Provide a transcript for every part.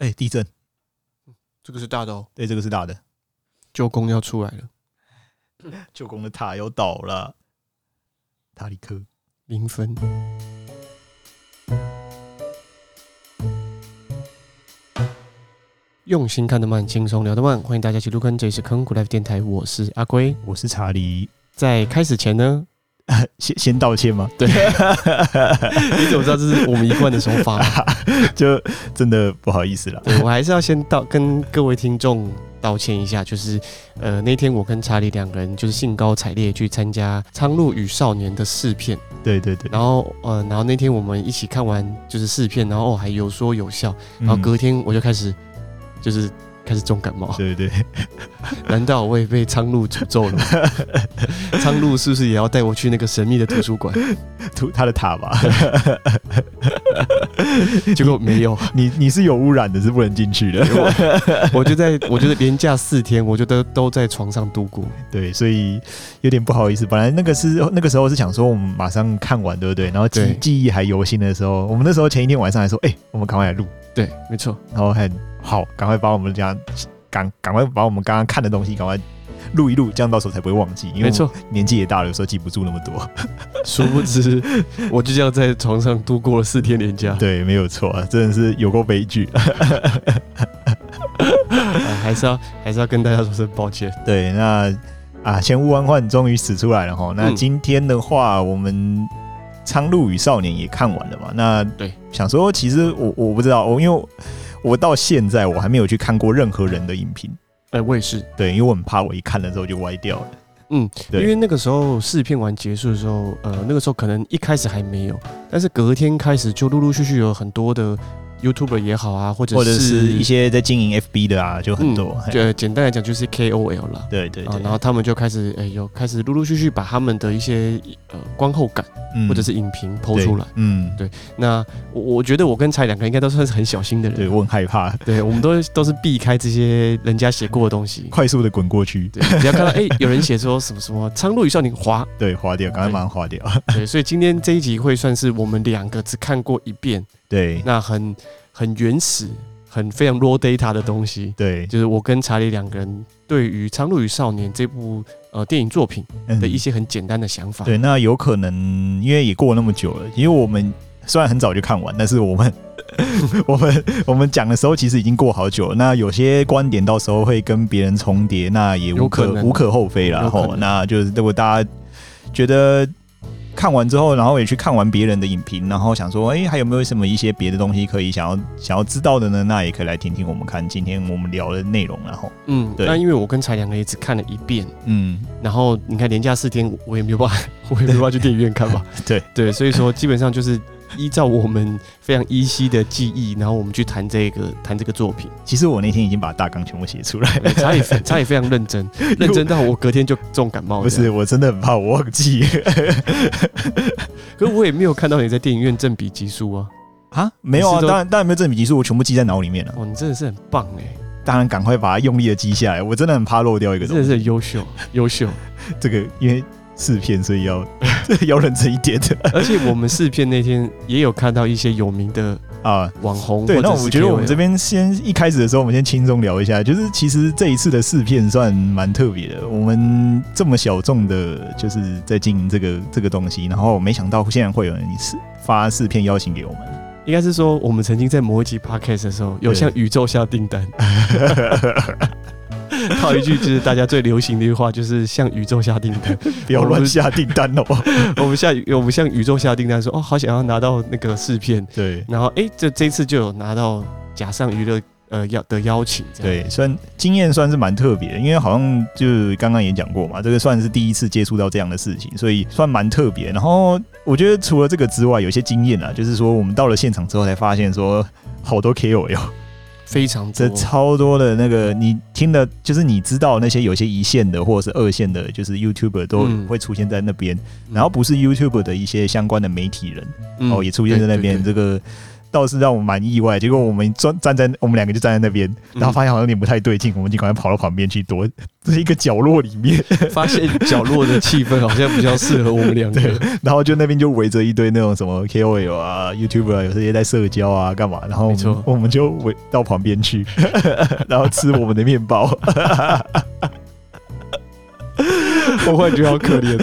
哎、欸，地震，这个是大的哦。对，这个是大的。舅公要出来了，舅公的塔要倒了。塔里克零分。用心看得慢，轻松聊得慢，欢迎大家一起入坑，这里是坑谷 Life 电台，我是阿龟，我是查理。在开始前呢，先 先道歉吗？对，你怎么知道这是我们一贯的手法？就真的不好意思了。我还是要先道跟各位听众道歉一下，就是呃那天我跟查理两个人就是兴高采烈去参加《苍鹭与少年》的试片，对对对，然后呃然后那天我们一起看完就是试片，然后还有说有笑，然后隔天我就开始。就是开始重感冒，对对对，难道我也被苍鹭诅咒了吗？苍鹭是不是也要带我去那个神秘的图书馆，图他的塔吧？结果没有，你你是有污染的，是不能进去的。我，我就在我觉得连假四天，我觉得都在床上度过。对，所以有点不好意思。本来那个是那个时候是想说我们马上看完，对不对？然后记记忆还犹新的时候，我们那时候前一天晚上还说，哎、欸，我们赶快来录。对，没错。然后很好，赶快把我们这样赶赶快把我们刚刚看的东西赶快录一录，这样到时候才不会忘记。因为没错，年纪也大了，有时候记不住那么多。殊不知，我就这样在床上度过了四天连假。对，没有错啊，真的是有够悲剧。还是要还是要跟大家说声抱歉。对，那啊，前无完换终于使出来了哈。那今天的话，嗯、我们。《苍鹭与少年》也看完了嘛？那对，想说其实我我不知道，我因为我到现在我还没有去看过任何人的影评。哎、欸，我也是。对，因为我很怕我一看了之后就歪掉了。嗯，对，因为那个时候试片完结束的时候，呃，那个时候可能一开始还没有，但是隔天开始就陆陆续续有很多的。YouTuber 也好啊，或者是或者是一些在经营 FB 的啊，就很多。嗯、就简单来讲，就是 KOL 了。对对，对，啊，然后他们就开始，哎、欸，有开始陆陆续续把他们的一些呃观后感，嗯、或者是影评 PO 出来。嗯，对。那我我觉得我跟才两个应该都算是很小心的人。对，我很害怕。对，我们都都是避开这些人家写过的东西，快速的滚过去。对，只要看到哎、欸、有人写说什么什么《苍鹭与少年》滑，对，滑掉，赶快马上划掉。对，所以今天这一集会算是我们两个只看过一遍。对，那很。很原始、很非常 raw data 的东西，对，就是我跟查理两个人对于《苍鹭与少年》这部呃电影作品的一些很简单的想法。对，那有可能因为也过那么久了，因为我们虽然很早就看完，但是我们 我们我们讲的时候其实已经过好久了。那有些观点到时候会跟别人重叠，那也无可，可无可厚非了。然后，那就是如果大家觉得。看完之后，然后也去看完别人的影评，然后想说，哎，还有没有什么一些别的东西可以想要想要知道的呢？那也可以来听听我们看今天我们聊的内容。然后，嗯，对，那因为我跟才两个也只看了一遍，嗯，然后你看连假四天，我也没有办法，我也没有办法去电影院看吧？对对，所以说基本上就是。依照我们非常依稀的记忆，然后我们去谈这个谈这个作品。其实我那天已经把大纲全部写出来了，查理查理非常认真，认真到我隔天就重感冒。不是，我真的很怕我忘记。可是我也没有看到你在电影院正笔疾书啊！啊，没有啊，当然当然没有正笔疾书，我全部记在脑里面了。哦，你真的是很棒哎！当然赶快把它用力的记下来，我真的很怕漏掉一个东西。真的是很优秀，优秀。这个因为。试片，所以要 要认真一点的。而且我们试片那天也有看到一些有名的啊网红。对，那我觉得我们这边先一开始的时候，我们先轻松聊一下，就是其实这一次的试片算蛮特别的。我们这么小众的，就是在经营这个这个东西，然后没想到现在会有人发试片邀请给我们。应该是说，我们曾经在某一集 podcast 的时候，有向宇宙下订单。套一句就是大家最流行的一句话，就是向宇宙下订单，不要乱下订单哦。我们下我们向宇宙下订单，说哦，好想要拿到那个试片。对，然后哎，这这次就有拿到假上娱乐呃邀的邀请。对，算经验算是蛮特别的，因为好像就刚刚也讲过嘛，这个算是第一次接触到这样的事情，所以算蛮特别。然后我觉得除了这个之外，有些经验啊，就是说我们到了现场之后才发现说，好多 KOL。非常这超多的那个，你听的，就是你知道那些有些一线的或者是二线的，就是 YouTuber 都会出现在那边，嗯、然后不是 YouTuber 的一些相关的媒体人，哦、嗯，也出现在那边。这个倒是让我蛮意外。结果我们站站在我们两个就站在那边，然后发现好像有点不太对劲，我们就赶快跑到旁边去躲，这是一个角落里面，发现角落的气氛好像比较适合我们两个。然后就那边就围着一堆那种什么 KOL 啊、YouTuber 啊，有这些在社交啊、干嘛，然后我们，我们就围到旁边去，然后吃我们的面包。我忽然觉得好可怜，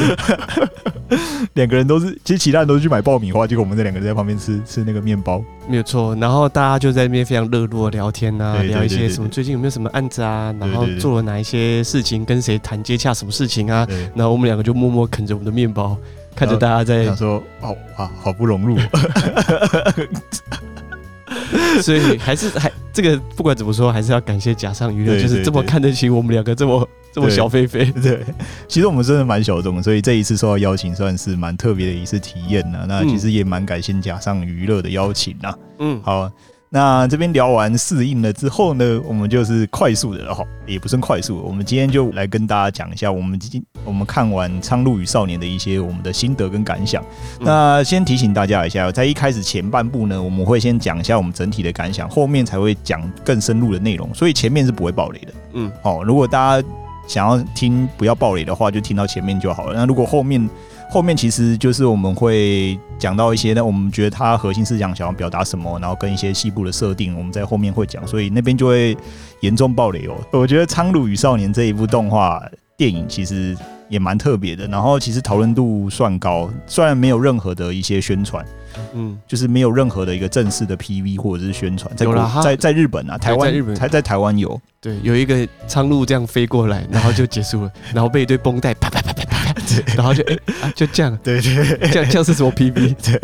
两个人都是，其实其他人都是去买爆米花，结果我们这两个人在旁边吃吃那个面包，没有错。然后大家就在那边非常热络聊天啊，聊一些什么最近有没有什么案子啊，然后做了哪一些事情，跟谁谈接洽什么事情啊。然后我们两个就默默啃着我们的面包，看着大家在想说，哦哇，好不融入。所以还是还这个不管怎么说，还是要感谢假上娱乐，就是这么看得起我们两个这么这么小飞飞。对，其实我们真的蛮小众，所以这一次受到邀请，算是蛮特别的一次体验呐。那其实也蛮感谢假上娱乐的邀请呐。嗯，好。那这边聊完适应了之后呢，我们就是快速的哈，也不算快速。我们今天就来跟大家讲一下，我们今我们看完《苍鹭与少年》的一些我们的心得跟感想。那先提醒大家一下，在一开始前半部呢，我们会先讲一下我们整体的感想，后面才会讲更深入的内容，所以前面是不会爆雷的。嗯，好，如果大家想要听不要爆雷的话，就听到前面就好了。那如果后面，后面其实就是我们会讲到一些，那我们觉得它核心思想想要表达什么，然后跟一些细部的设定，我们在后面会讲，所以那边就会严重爆雷哦。我觉得《苍鹭与少年》这一部动画电影其实也蛮特别的，然后其实讨论度算高，虽然没有任何的一些宣传。嗯，就是没有任何的一个正式的 PV 或者是宣传，在在在日本啊，台湾日本才在台湾有，对，有一个苍鹭这样飞过来，然后就结束了，然后被一堆绷带啪啪啪啪啪，然后就哎啊就这样，对对，这样这样是什么 PV？对，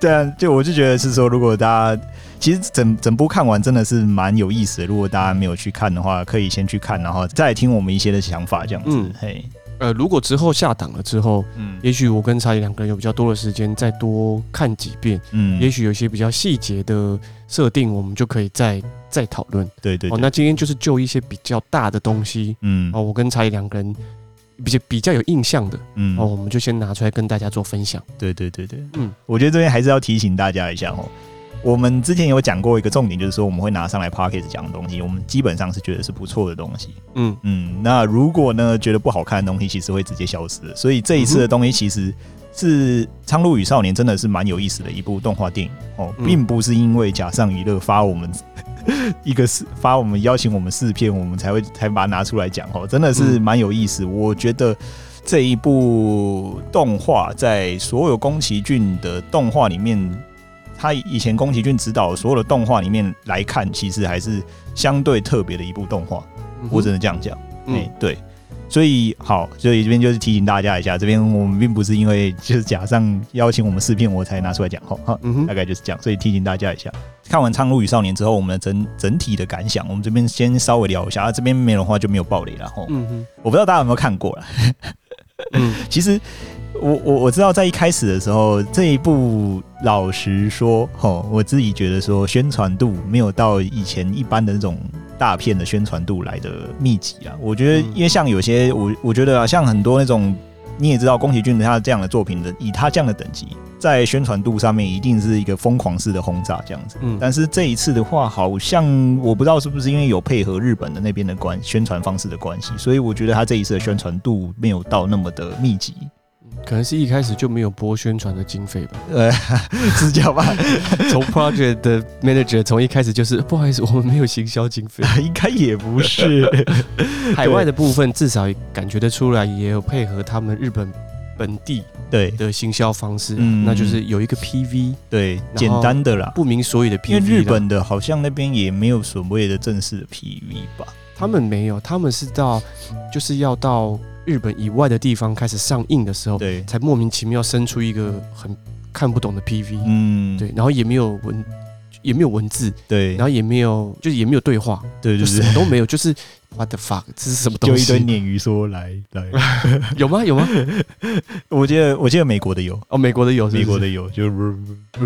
对啊，就我就觉得是说，如果大家其实整整部看完真的是蛮有意思的，如果大家没有去看的话，可以先去看，然后再听我们一些的想法，这样子，嘿。呃，如果之后下档了之后，嗯，也许我跟查理两个人有比较多的时间，再多看几遍，嗯，也许有些比较细节的设定，我们就可以再再讨论。对对，对，哦，那今天就是就一些比较大的东西，嗯，哦，我跟查理两个人比较比较有印象的，嗯，哦，我们就先拿出来跟大家做分享。对对对对，嗯，我觉得这边还是要提醒大家一下哦。我们之前有讲过一个重点，就是说我们会拿上来 p o c k e t 讲的东西，我们基本上是觉得是不错的东西。嗯嗯，那如果呢觉得不好看的东西，其实会直接消失的。所以这一次的东西其实是《苍鹭与少年》真的是蛮有意思的一部动画电影。哦，并不是因为假上娱乐发我们 一个试发我们邀请我们试片，我们才会才把它拿出来讲。哦，真的是蛮有意思。我觉得这一部动画在所有宫崎骏的动画里面。他以前宫崎骏执导所有的动画里面来看，其实还是相对特别的一部动画，嗯、我只能这样讲。嗯、欸，对，所以好，所以这边就是提醒大家一下，这边我们并不是因为就是假上邀请我们试片，我才拿出来讲哈，嗯、大概就是这样，所以提醒大家一下。看完《苍鹭与少年》之后，我们的整整体的感想，我们这边先稍微聊一下，啊、这边没有的话就没有爆雷了哈。嗯哼，我不知道大家有没有看过了。嗯，其实。我我我知道，在一开始的时候，这一部老实说，吼，我自己觉得说宣传度没有到以前一般的那种大片的宣传度来的密集啊。我觉得，因为像有些我我觉得啊，像很多那种你也知道，宫崎骏他这样的作品的，以他这样的等级，在宣传度上面一定是一个疯狂式的轰炸这样子。嗯，但是这一次的话，好像我不知道是不是因为有配合日本的那边的关宣传方式的关系，所以我觉得他这一次的宣传度没有到那么的密集。可能是一开始就没有拨宣传的经费吧，呃，是这样吧？从 project 的 manager 从一开始就是不好意思，我们没有行销经费，应该也不是。海外的部分至少感觉得出来，也有配合他们日本本地对的行销方式，嗯，那就是有一个 PV，对，简单的啦，不明所以的 PV。因为日本的好像那边也没有所谓的正式的 PV 吧？他们没有，他们是到就是要到。日本以外的地方开始上映的时候，对，才莫名其妙生出一个很看不懂的 PV，嗯，对，然后也没有文，也没有文字，对，然后也没有，就是也没有对话，对，对，对，什么都没有，就是 What the fuck，这是什么东西？就一堆鲶鱼说来来，有吗？有吗？我记得我记得美国的有哦，美国的有，美国的有，就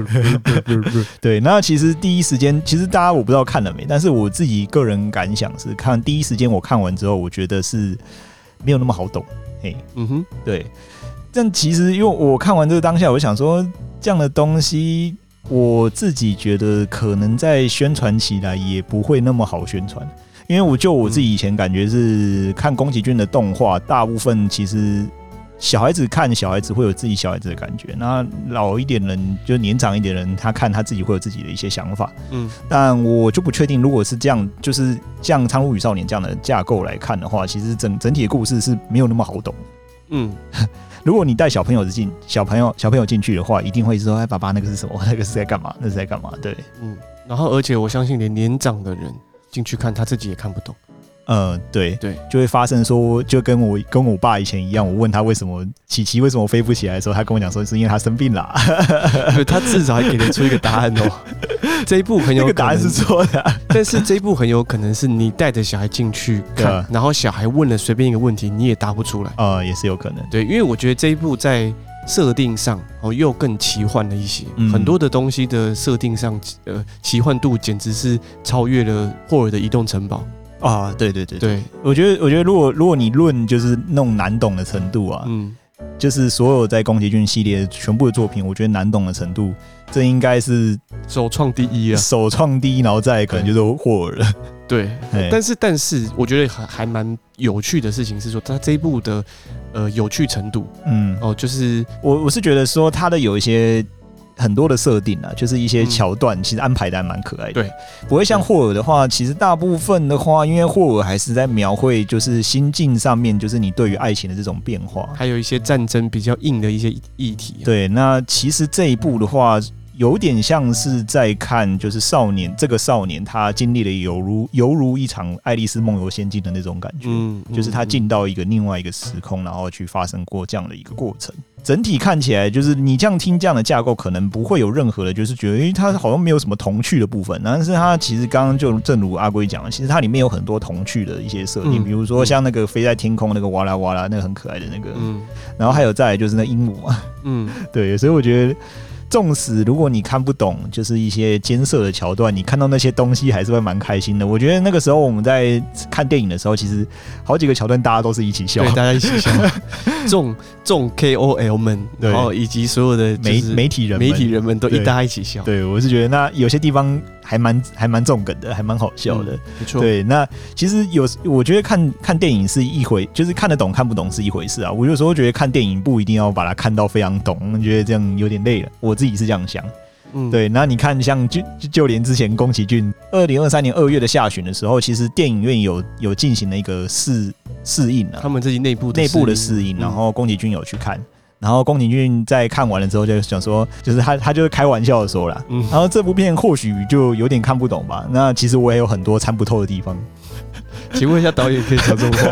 对。那其实第一时间，其实大家我不知道看了没，但是我自己个人感想是，看第一时间我看完之后，我觉得是。没有那么好懂，嘿，嗯哼，对。但其实因为我看完这个当下，我想说，这样的东西我自己觉得可能在宣传起来也不会那么好宣传，因为我就我自己以前感觉是看宫崎骏的动画，大部分其实。小孩子看小孩子会有自己小孩子的感觉，那老一点人就年长一点人，他看他自己会有自己的一些想法。嗯，但我就不确定，如果是这样，就是像《苍鹭与少年》这样的架构来看的话，其实整整体的故事是没有那么好懂。嗯，如果你带小朋友进小朋友小朋友进去的话，一定会说：“哎，爸爸，那个是什么？那个是在干嘛？那是在干嘛？”对，嗯。然后，而且我相信，连年长的人进去看，他自己也看不懂。嗯，对对，就会发生说，就跟我跟我爸以前一样，我问他为什么琪琪为什么飞不起来的时候，他跟我讲说是因为他生病了，他至少还给得出一个答案哦。这一步很有可能答案是错的，但是这一步很有可能是你带着小孩进去看，然后小孩问了随便一个问题，你也答不出来，呃，也是有可能。对，因为我觉得这一部在设定上哦又更奇幻了一些，很多的东西的设定上，呃，奇幻度简直是超越了霍尔的移动城堡。啊，对对对对，我觉得我觉得如果如果你论就是那种难懂的程度啊，嗯，就是所有在宫崎骏系列全部的作品，我觉得难懂的程度，这应该是首创第一啊，首创第一，然后再可能就是霍尔了。对，但是但是我觉得还还蛮有趣的事情是说，他这一部的呃有趣程度，嗯，哦，就是我我是觉得说他的有一些。很多的设定啊，就是一些桥段，其实安排的还蛮可爱的。对，不会像霍尔的话，其实大部分的话，因为霍尔还是在描绘，就是心境上面，就是你对于爱情的这种变化，还有一些战争比较硬的一些议题。对，那其实这一部的话，有点像是在看，就是少年这个少年他经历了犹如犹如一场爱丽丝梦游仙境的那种感觉，嗯，就是他进到一个另外一个时空，然后去发生过这样的一个过程。整体看起来，就是你这样听这样的架构，可能不会有任何的，就是觉得，诶，它好像没有什么童趣的部分。但是它其实刚刚就正如阿龟讲的，其实它里面有很多童趣的一些设定，比如说像那个飞在天空那个哇啦哇啦，那个很可爱的那个，嗯，然后还有再来就是那鹦鹉嘛，嗯，对，所以我觉得。纵使如果你看不懂，就是一些艰涩的桥段，你看到那些东西还是会蛮开心的。我觉得那个时候我们在看电影的时候，其实好几个桥段大家都是一起笑，对，大家一起笑。众众 KOL 们，然后以及所有的媒媒体人媒体人们都一大家一起笑。对，我是觉得那有些地方还蛮还蛮中梗的，还蛮好笑的。没错。对，那其实有我觉得看看电影是一回，就是看得懂看不懂是一回事啊。我有时候觉得看电影不一定要把它看到非常懂，我觉得这样有点累了。我。自己是这样想，嗯，对。那你看，像就就连之前宫崎骏二零二三年二月的下旬的时候，其实电影院有有进行了一个试试映啊，他们自己内部内部的试映，然后宫崎骏有去看，然后宫崎骏在看完了之后就想说，就是他他就是开玩笑的说了，嗯，然后这部片或许就有点看不懂吧。那其实我也有很多参不透的地方，请问一下导演可以讲这种话？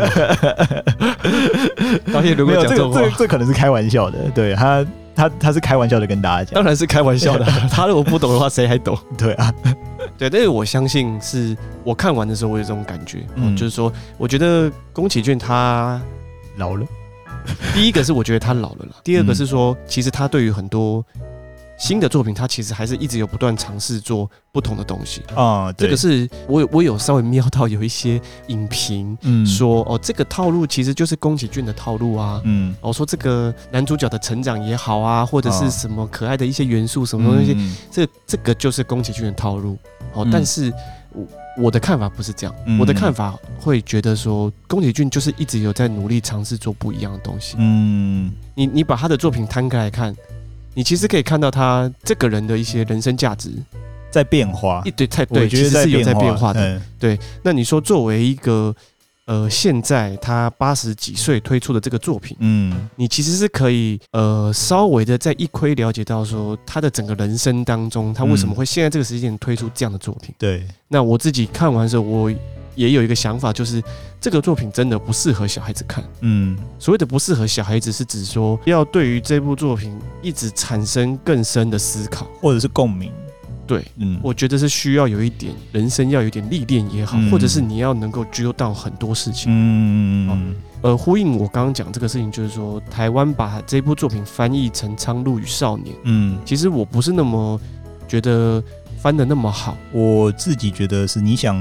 导演如果讲这种话，这个、这这可能是开玩笑的，对他。他他是开玩笑的跟大家讲，当然是开玩笑的。他如果不懂的话，谁还懂？对啊，对，但是我相信是我看完的时候，我有这种感觉，嗯，就是说，我觉得宫崎骏他老了。第一个是我觉得他老了啦，第二个是说，其实他对于很多。新的作品，他其实还是一直有不断尝试做不同的东西。啊。这个是我有我有稍微瞄到有一些影评，嗯，说哦，这个套路其实就是宫崎骏的套路啊，嗯，我说这个男主角的成长也好啊，或者是什么可爱的一些元素，什么东西，这这个就是宫崎骏的套路。哦，但是我我的看法不是这样，我的看法会觉得说，宫崎骏就是一直有在努力尝试做不一样的东西。嗯，你你把他的作品摊开来看。你其实可以看到他这个人的一些人生价值在变化，一对太对，其实是有在变化的。对，那你说作为一个呃，现在他八十几岁推出的这个作品，嗯，你其实是可以呃，稍微的在一窥了解到说他的整个人生当中，他为什么会现在这个时间点推出这样的作品？对，那我自己看完的时候，我。也有一个想法，就是这个作品真的不适合小孩子看。嗯，所谓的不适合小孩子，是指说要对于这部作品一直产生更深的思考，或者是共鸣。对，嗯，我觉得是需要有一点人生要有点历练也好，或者是你要能够知道到很多事情。嗯嗯嗯。呃，呼应我刚刚讲这个事情，就是说台湾把这部作品翻译成《苍鹭与少年》。嗯，其实我不是那么觉得翻的那么好，我自己觉得是你想。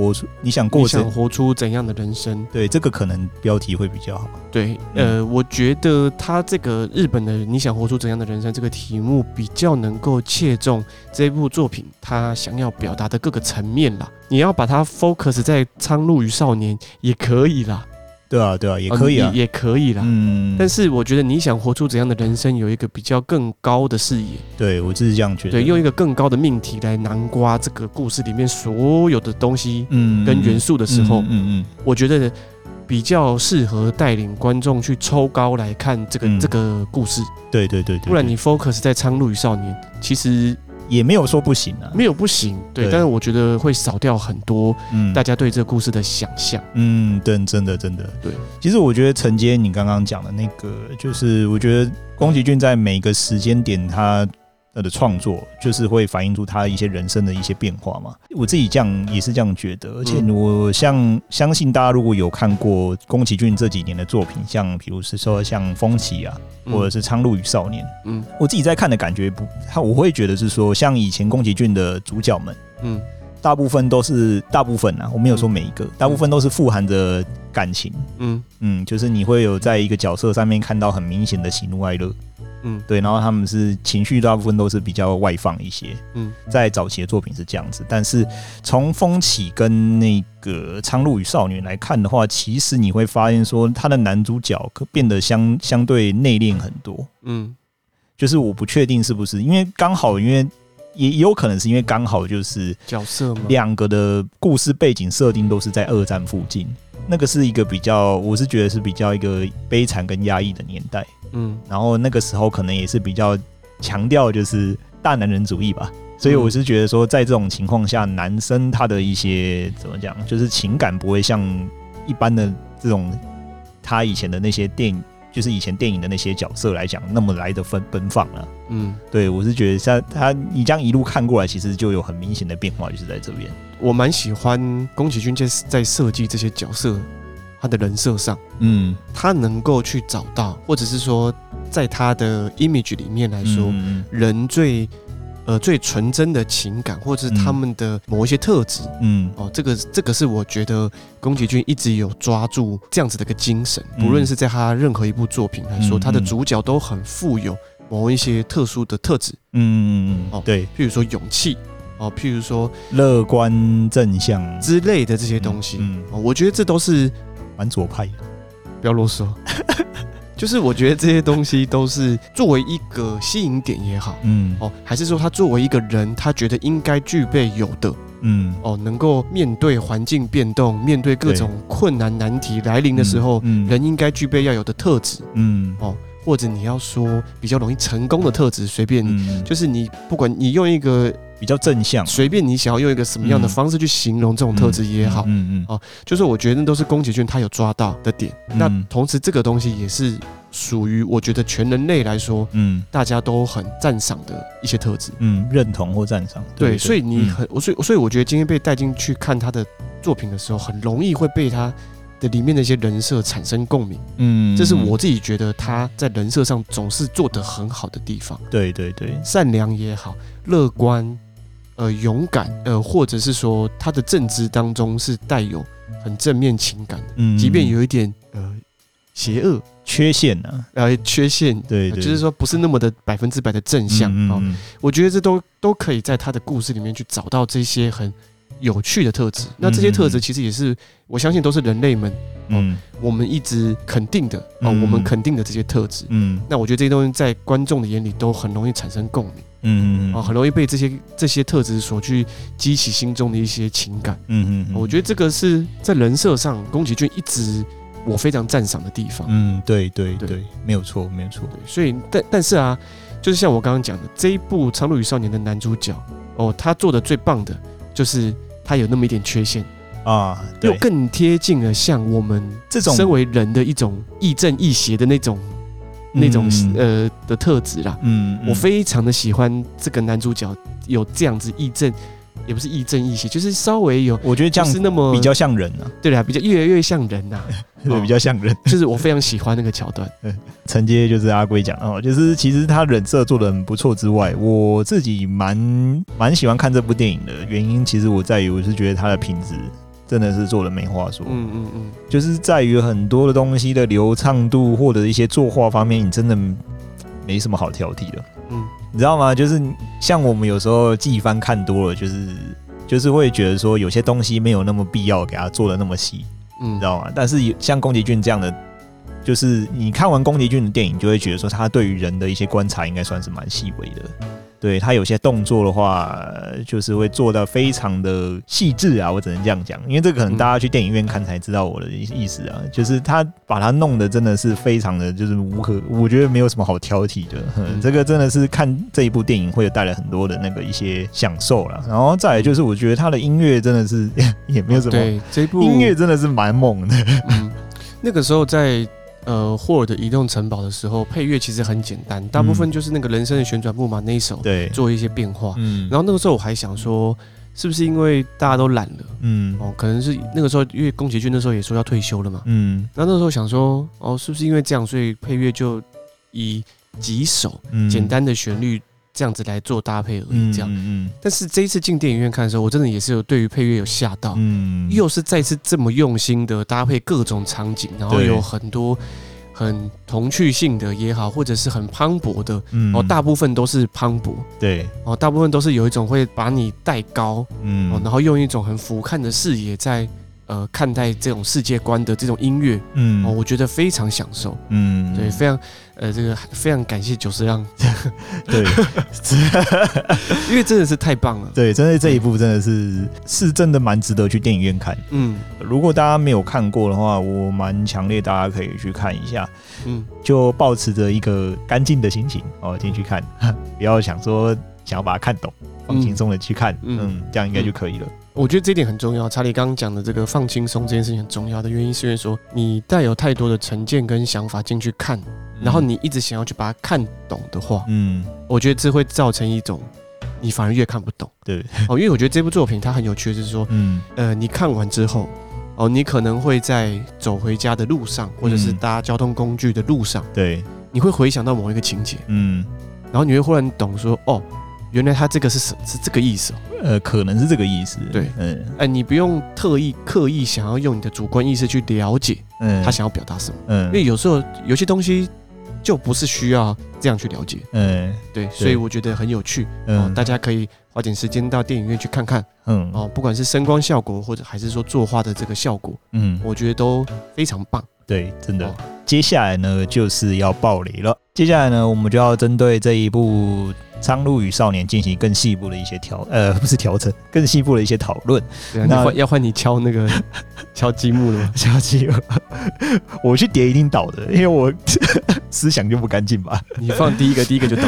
活出你想过，想活出怎样的人生？对，这个可能标题会比较好。对，呃，我觉得他这个日本的你想活出怎样的人生这个题目比较能够切中这部作品他想要表达的各个层面啦。你要把它 focus 在《苍鹭与少年》也可以啦。对啊，对啊，也可以啊，也可以啦。嗯，但是我觉得你想活出怎样的人生，有一个比较更高的视野。对，我就是这样觉得。对，用一个更高的命题来南瓜这个故事里面所有的东西，嗯，跟元素的时候，嗯嗯，我觉得比较适合带领观众去抽高来看这个这个故事。对对对对。不然你 focus 在《苍鹭与少年》，其实。也没有说不行啊，没有不行，对，对，但是我觉得会少掉很多，嗯，大家对这个故事的想象，嗯，对，真的，真的，对。其实我觉得承接你刚刚讲的那个，就是我觉得宫崎骏在每个时间点他。他的创作就是会反映出他一些人生的一些变化嘛。我自己这样也是这样觉得，而且我像相信大家如果有看过宫崎骏这几年的作品，像比如是说像《风起》啊，或者是《苍鹭与少年》，嗯，我自己在看的感觉不，他我会觉得是说，像以前宫崎骏的主角们，嗯，大部分都是大部分啊，我没有说每一个，大部分都是富含着感情，嗯。嗯，就是你会有在一个角色上面看到很明显的喜怒哀乐。嗯，对，然后他们是情绪大部分都是比较外放一些。嗯，在早期的作品是这样子，但是从风起跟那个苍鹭与少女来看的话，其实你会发现说他的男主角可变得相相对内敛很多。嗯，就是我不确定是不是因为刚好，因为也有可能是因为刚好就是角色嘛，两个的故事背景设定都是在二战附近，那个是一个比较，我是觉得是比较一个悲惨跟压抑的年代。嗯，然后那个时候可能也是比较强调就是大男人主义吧，所以我是觉得说，在这种情况下，男生他的一些怎么讲，就是情感不会像一般的这种他以前的那些电影，就是以前电影的那些角色来讲那么来的奔奔放了。嗯，对，我是觉得像他你这样一路看过来，其实就有很明显的变化，就是在这边。我蛮喜欢宫崎骏在在设计这些角色。他的人设上，嗯，他能够去找到，或者是说，在他的 image 里面来说，嗯、人最呃最纯真的情感，或者是他们的某一些特质，嗯，哦，这个这个是我觉得宫崎骏一直有抓住这样子的一个精神，不论是在他任何一部作品来说，他的主角都很富有某一些特殊的特质，嗯嗯嗯，哦，对，譬如说勇气，哦，譬如说乐观正向之类的这些东西，嗯，嗯，我觉得这都是。蛮左派的，不要啰嗦。就是我觉得这些东西都是作为一个吸引点也好，嗯，哦，还是说他作为一个人，他觉得应该具备有的，嗯，哦，能够面对环境变动，面对各种困难难题来临的时候，嗯，人应该具备要有的特质，嗯，哦，或者你要说比较容易成功的特质，随便，就是你不管你用一个。比较正向，随便你想要用一个什么样的方式去形容这种特质也好，嗯嗯，嗯，哦，就是我觉得那都是宫崎骏他有抓到的点。嗯、那同时这个东西也是属于我觉得全人类来说，嗯，大家都很赞赏的一些特质，嗯，认同或赞赏。对，对，所以你很我，所以所以我觉得今天被带进去看他的作品的时候，很容易会被他的里面的一些人设产生共鸣。嗯，这是我自己觉得他在人设上总是做得很好的地方。对对对，善良也好，乐观。呃，勇敢，呃，或者是说他的正直当中是带有很正面情感的，嗯，即便有一点呃邪恶缺陷呢，呃，缺陷，对，对，就是说不是那么的百分之百的正向啊，嗯嗯嗯，我觉得这都都可以在他的故事里面去找到这些很有趣的特质。那这些特质其实也是我相信都是人类们，嗯，我们一直肯定的哦，我们肯定的这些特质，嗯，那我觉得这些东西在观众的眼里都很容易产生共鸣。嗯嗯啊，很容易被这些这些特质所去激起心中的一些情感。嗯嗯，我觉得这个是在人设上，宫崎骏一直我非常赞赏的地方。嗯，对对对，对，没有错，没有错。所以，但但是啊，就是像我刚刚讲的，这一部《苍鹭与少年》的男主角哦，他做的最棒的就是他有那么一点缺陷啊，又更贴近了像我们这种身为人的一种亦正亦邪的那种。那种呃的特质啦，嗯，我非常的喜欢这个男主角有这样子亦正，也不是亦正亦邪，就是稍微有，我觉得这样是那么比较像人啊，对啦，比较越来越像人呐，对，比较像人，就是我非常喜欢那个桥段。承接就是阿龟讲哦，就是其实他人设做的很不错之外，我自己蛮蛮喜欢看这部电影的原因，其实我在于我是觉得他的品质真的是做的没话说。嗯嗯嗯，就是在于很多的东西的流畅度或者一些作画方面，你真的没什么好挑剔的。嗯，你知道吗？就是像我们有时候季番看多了，就是就是会觉得说有些东西没有那么必要给他做的那么细，嗯，你知道吗？但是像宫崎骏这样的。就是你看完宫崎骏的电影，就会觉得说他对于人的一些观察应该算是蛮细微的。对，他有些动作的话，就是会做到非常的细致啊，我只能这样讲。因为这个可能大家去电影院看才知道我的意思啊，就是他把它弄得真的是非常的就是无可，我觉得没有什么好挑剔的。这个真的是看这一部电影会有带来很多的那个一些享受了。然后再来就是我觉得他的音乐真的是 也没有什么，对，这部音乐真的是蛮猛的。嗯，那个时候在。呃，霍尔的移动城堡的时候，配乐其实很简单，大部分就是那个人生的旋转木马那一首，对，做一些变化。嗯，然后那个时候我还想说，是不是因为大家都懒了？嗯，哦，可能是那个时候，因为宫崎骏那时候也说要退休了嘛。嗯，那那时候想说，哦，是不是因为这样，所以配乐就以几首简单的旋律。这样子来做搭配而已，这样。嗯，嗯，但是这一次进电影院看的时候，我真的也是有对于配乐有吓到。嗯，又是再次这么用心的搭配各种场景，然后有很多很童趣性的也好，或者是很磅礴的，嗯，哦，大部分都是磅礴。对，哦，大部分都是有一种会把你带高，嗯，然后用一种很俯瞰的视野在。呃，看待这种世界观的这种音乐，嗯，哦，我觉得非常享受，嗯，对，非常，呃，这个非常感谢久石让，对，因为真的是太棒了，对，真的这一部真的是是真的蛮值得去电影院看，嗯，如果大家没有看过的话，我蛮强烈大家可以去看一下，嗯，就保持着一个干净的心情哦进去看，不要想说想要把它看懂，放轻松的去看，嗯，嗯，这样应该就可以了。我觉得这一点很重要。查理刚刚讲的这个放轻松这件事情很重要的原因，是因为说你带有太多的成见跟想法进去看，然后你一直想要去把它看懂的话，嗯，我觉得这会造成一种你反而越看不懂。对，哦，因为我觉得这部作品它很有趣，就是说，嗯，呃，你看完之后，哦，你可能会在走回家的路上，或者是搭交通工具的路上，对，你会回想到某一个情节，嗯，然后你会忽然懂说，哦。原来他这个是什是这个意思哦？呃，可能是这个意思。对，嗯，哎，你不用特意刻意想要用你的主观意识去了解，嗯，他想要表达什么？嗯，因为有时候有些东西就不是需要这样去了解。嗯，对，所以我觉得很有趣。嗯，大家可以花点时间到电影院去看看。嗯，哦，不管是声光效果，或者还是说作画的这个效果，嗯，我觉得都非常棒。对，真的。接下来呢，就是要爆雷了。接下来呢，我们就要针对这一部。《苍鹭与少年》进行更细部的一些调，呃，不是调整，更细部的一些讨论。对啊，那换要换你敲那个 敲积木了吗？敲积木，我去叠一定倒的，因为我思想就不干净吧。你放第一个，第一个就倒。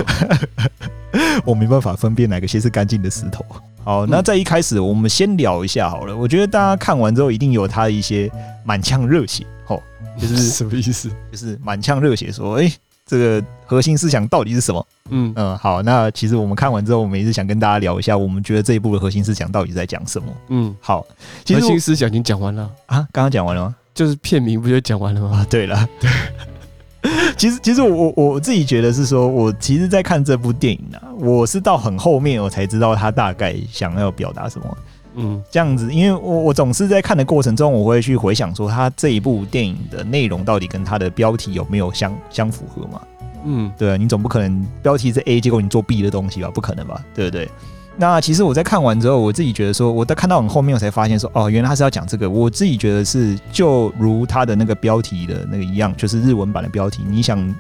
我没办法分辨哪个先是干净的石头。好，那在一开始，我们先聊一下好了。我觉得大家看完之后，一定有他的一些满腔热血，吼，就是什么意思？就是满腔热血，说，哎。这个核心思想到底是什么？嗯嗯，好，那其实我们看完之后，我们也是想跟大家聊一下，我们觉得这一部的核心思想到底在讲什么？嗯，好，其实核心思想已经讲完了啊，刚刚讲完了吗？就是片名不就讲完了吗？啊，对了，对，其实其实我我自己觉得是说，我其实，在看这部电影呢、啊，我是到很后面我才知道他大概想要表达什么。嗯，这样子，因为我我总是在看的过程中，我会去回想说，他这一部电影的内容到底跟他的标题有没有相相符合嘛？嗯，对，你总不可能标题是 A，结果你做 B 的东西吧？不可能吧？对不对？那其实我在看完之后，我自己觉得说，我在看到很后面，我才发现说，哦，原来他是要讲这个。我自己觉得是，就如他的那个标题的那个一样，就是日文版的标题，你想。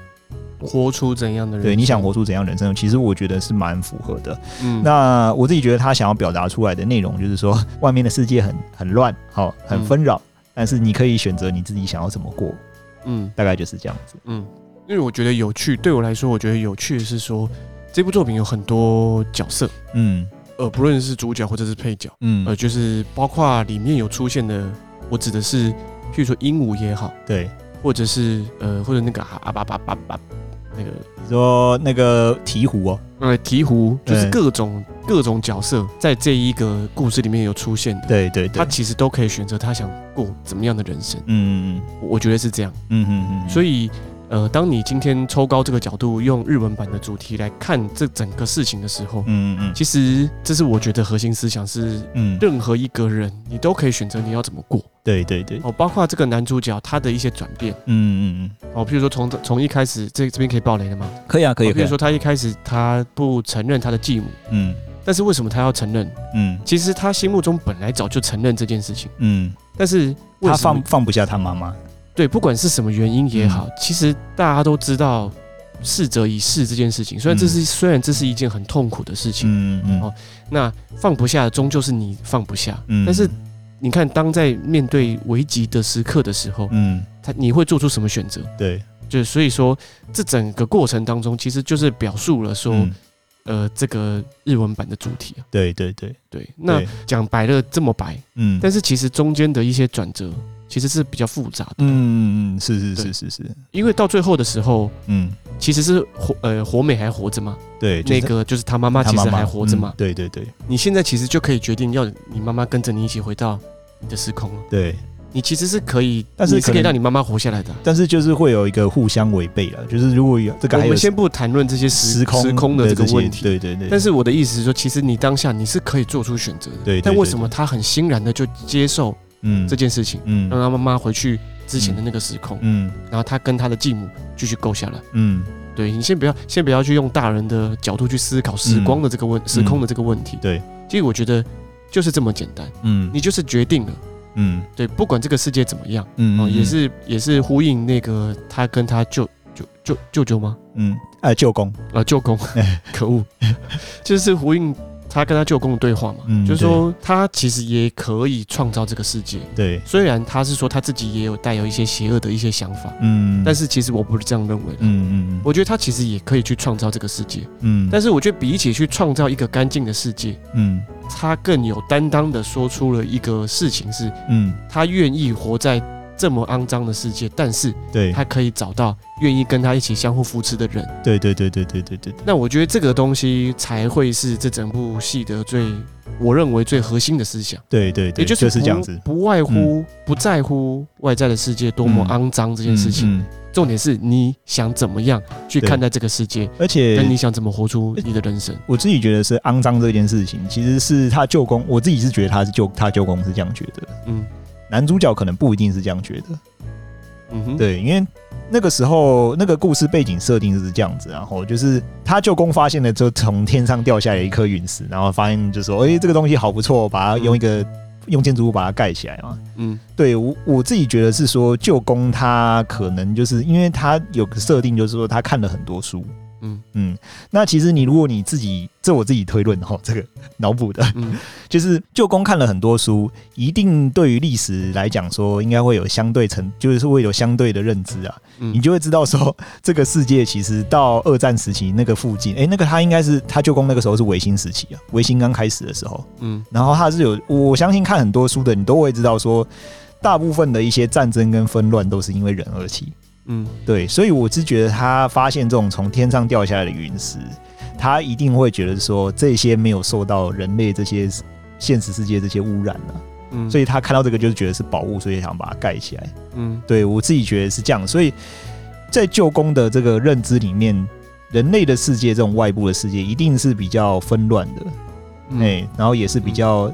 活出怎样的人生？对，你想活出怎样人生？其实我觉得是蛮符合的。嗯，那我自己觉得他想要表达出来的内容，就是说 外面的世界很很乱，好，很纷扰，嗯，但是你可以选择你自己想要怎么过。嗯，大概就是这样子。嗯，因为我觉得有趣，对我来说，我觉得有趣的是说，这部作品有很多角色。嗯，呃，不论是主角或者是配角，嗯，呃，就是包括里面有出现的，我指的是，譬如说鹦鹉也好，对，或者是呃，或者那个阿巴巴巴巴。那个你说那个鹈鹕哦，呃，鹈鹕就是各种各种角色在这一个故事里面有出现的，对对对，他其实都可以选择他想过怎么样的人生，嗯嗯嗯，我觉得是这样，嗯嗯嗯，所以呃，当你今天抽高这个角度，用日文版的主题来看这整个事情的时候，嗯嗯，其实这是我觉得核心思想是，嗯，任何一个人你都可以选择你要怎么过。对对对，哦，包括这个男主角他的一些转变，嗯嗯嗯，哦，譬如说从从一开始，这这边可以爆雷的吗？可以啊，可以。比如说他一开始他不承认他的继母，嗯，但是为什么他要承认？嗯，其实他心目中本来早就承认这件事情，嗯，但是他放放不下他妈妈。对，不管是什么原因也好，嗯、其实大家都知道逝者已逝这件事情。虽然这是、嗯、虽然这是一件很痛苦的事情，嗯嗯，哦，那放不下的终究是你放不下。嗯，但是你看，当在面对危急的时刻的时候，嗯，他你会做出什么选择？对，就所以说，这整个过程当中，其实就是表述了说，嗯、呃，这个日文版的主题啊。对对对对，那讲白了这么白，嗯，但是其实中间的一些转折。其实是比较复杂的，嗯嗯嗯，是是是是是，因为到最后的时候，嗯，其实是火呃火美还活着吗？对，那个就是他妈妈其实还活着嘛？对对对，你现在其实就可以决定要你妈妈跟着你一起回到你的时空了。对，你其实是可以，但是可以让你妈妈活下来的，但是就是会有一个互相违背了，就是如果有这个，我们先不谈论这些时空时空的这个问题，对对对。但是我的意思是说，其实你当下你是可以做出选择的，对。但为什么他很欣然的就接受？嗯，这件事情，嗯，让他妈妈回去之前的那个时空，嗯，然后他跟他的继母继续勾下来，嗯，对，你先不要，先不要去用大人的角度去思考时光的这个问，时空的这个问题，对，其实我觉得就是这么简单，嗯，你就是决定了，嗯，对，不管这个世界怎么样，嗯，哦，也是也是呼应那个他跟他舅舅舅舅舅吗？嗯，哎，舅公，啊，舅公，可恶，就是呼应。他跟他舅公的对话嘛，嗯，就是说他其实也可以创造这个世界。对，虽然他是说他自己也有带有一些邪恶的一些想法，嗯，但是其实我不是这样认为的。嗯嗯，我觉得他其实也可以去创造这个世界。嗯，但是我觉得比起去创造一个干净的世界，嗯，他更有担当的说出了一个事情是，嗯，他愿意活在。这么肮脏的世界，但是对他可以找到愿意跟他一起相互扶持的人。对对对对对对对。那我觉得这个东西才会是这整部戏的最，我认为最核心的思想。对对对，也就是这样子，不外乎不在乎外在的世界多么肮脏这件事情。重点是你想怎么样去看待这个世界，而且跟你想怎么活出你的人生。我自己觉得是肮脏这件事情，其实是他舅公，我自己是觉得他是舅他舅公是这样觉得。嗯。男主角可能不一定是这样觉得，嗯哼，对，因为那个时候那个故事背景设定就是这样子，然后就是他舅公发现了，就从天上掉下来一颗陨石，然后发现就说，哎，这个东西好不错，把它用一个用建筑物把它盖起来嘛，嗯，对我我自己觉得是说舅公他可能就是因为他有个设定，就是说他看了很多书。嗯。嗯，那其实你如果你自己，这我自己推论哈，这个脑补的，嗯，就是舅公看了很多书，一定对于历史来讲说，应该会有相对成，就是会有相对的认知啊，嗯，你就会知道说，这个世界其实到二战时期那个附近，哎，那个他应该是他舅公那个时候是维新时期啊，维新刚开始的时候，嗯，然后他是有，我相信看很多书的你都会知道说，大部分的一些战争跟纷乱都是因为人而起。嗯，对，所以我是觉得他发现这种从天上掉下来的陨石，他一定会觉得说这些没有受到人类这些现实世界这些污染了，嗯，所以他看到这个就是觉得是宝物，所以想把它盖起来。嗯，对我自己觉得是这样，所以在旧宫的这个认知里面，人类的世界这种外部的世界一定是比较纷乱的，哎，然后也是比较。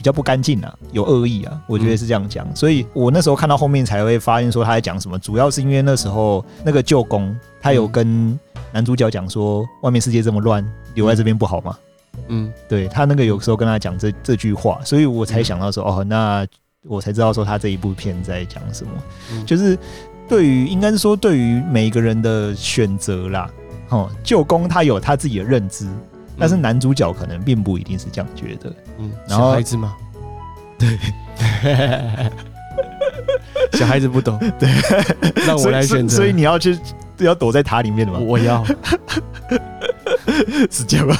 比较不干净啊，有恶意啊，我觉得是这样讲，嗯、所以我那时候看到后面才会发现说他在讲什么，主要是因为那时候那个舅公他有跟男主角讲说，外面世界这么乱，留在这边不好吗？嗯，对他那个有时候跟他讲这这句话，所以我才想到说，哦，那我才知道说他这一部片在讲什么，嗯、就是对于应该是说对于每一个人的选择啦，哦，舅公他有他自己的认知。但是男主角可能并不一定是这样觉得，嗯，然后小孩子吗，对，小孩子不懂，对，让我来选择，所以你要去要躲在塔里面的吗？我要，是这样吧？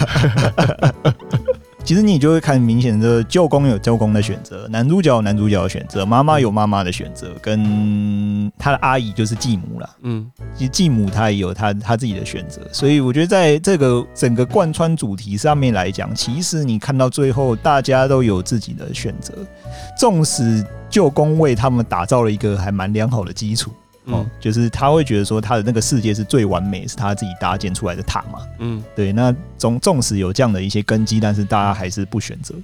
其实你就会看明显的，舅公有舅公的选择，男主角有男主角的选择，妈妈有妈妈的选择，跟他的阿姨就是继母啦。嗯，其实继母她也有她她自己的选择，所以我觉得在这个整个贯穿主题上面来讲，其实你看到最后，大家都有自己的选择，纵使舅公为他们打造了一个还蛮良好的基础。哦，就是他会觉得说他的那个世界是最完美，是他自己搭建出来的塔嘛。嗯，对。那纵纵使有这样的一些根基，但是大家还是不选择，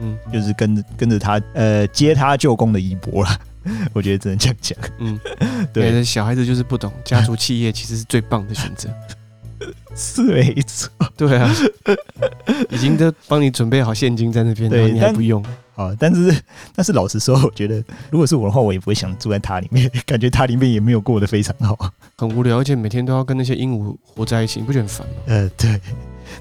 嗯，就是跟跟着他呃接他舅公的衣钵了。我觉得只能这样讲。嗯，对。小孩子就是不懂，家族企业其实是最棒的选择。是没错，对啊，已经都帮你准备好现金在那边，对，你还不用。好，但是但是老实说，我觉得如果是我的话，我也不会想住在塔里面，感觉塔里面也没有过得非常好，很无聊，而且每天都要跟那些鹦鹉活在一起，你不觉得很烦吗？呃，对。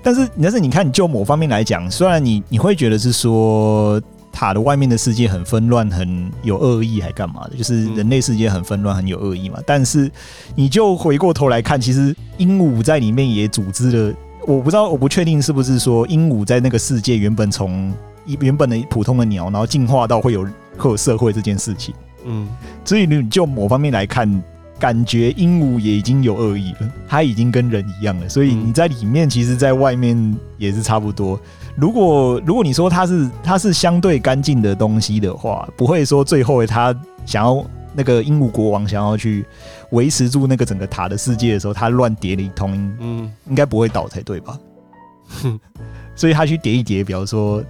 但是但是你看，你就某方面来讲，虽然你你会觉得是说塔的外面的世界很纷乱，很有恶意，还干嘛的？就是人类世界很纷乱，很有恶意嘛。但是你就回过头来看，其实鹦鹉在里面也组织了，我不知道，我不确定是不是说鹦鹉在那个世界原本从。原本的普通的鸟，然后进化到会有会有社会这件事情，嗯，所以你就某方面来看，感觉鹦鹉也已经有恶意了，它已经跟人一样了，所以你在里面，其实在外面也是差不多。如果如果你说它是它是相对干净的东西的话，不会说最后它想要那个鹦鹉国王想要去维持住那个整个塔的世界的时候，它乱叠了一通，嗯，应该不会倒才对吧？哼，所以他去叠一叠，比方说。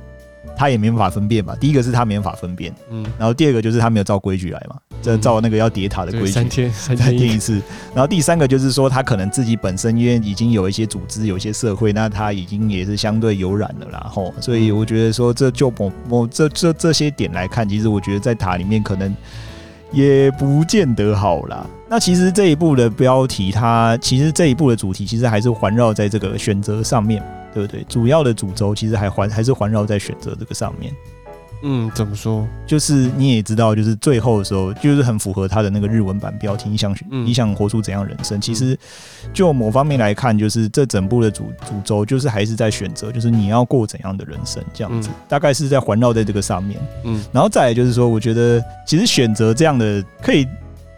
他也没法分辨吧。第一个是他没法分辨，嗯，然后第二个就是他没有照规矩来嘛，这照那个要叠塔的规矩，三天三天一次。然后第三个就是说，他可能自己本身因为已经有一些组织，有一些社会，那他已经也是相对有染了啦，吼。所以我觉得说，这就某某这这这些点来看，其实我觉得在塔里面可能也不见得好啦。那其实这一部的标题，它其实这一部的主题，其实还是环绕在这个选择上面。对不对？主要的主轴其实还环还是环绕在选择这个上面。嗯，怎么说？就是你也知道，就是最后的时候，就是很符合他的那个日文版标题。你想，嗯、你想活出怎样人生？其实就某方面来看，就是这整部的主主轴就是还是在选择，就是你要过怎样的人生，这样子，嗯、大概是在环绕在这个上面。嗯，然后再来就是说，我觉得其实选择这样的可以。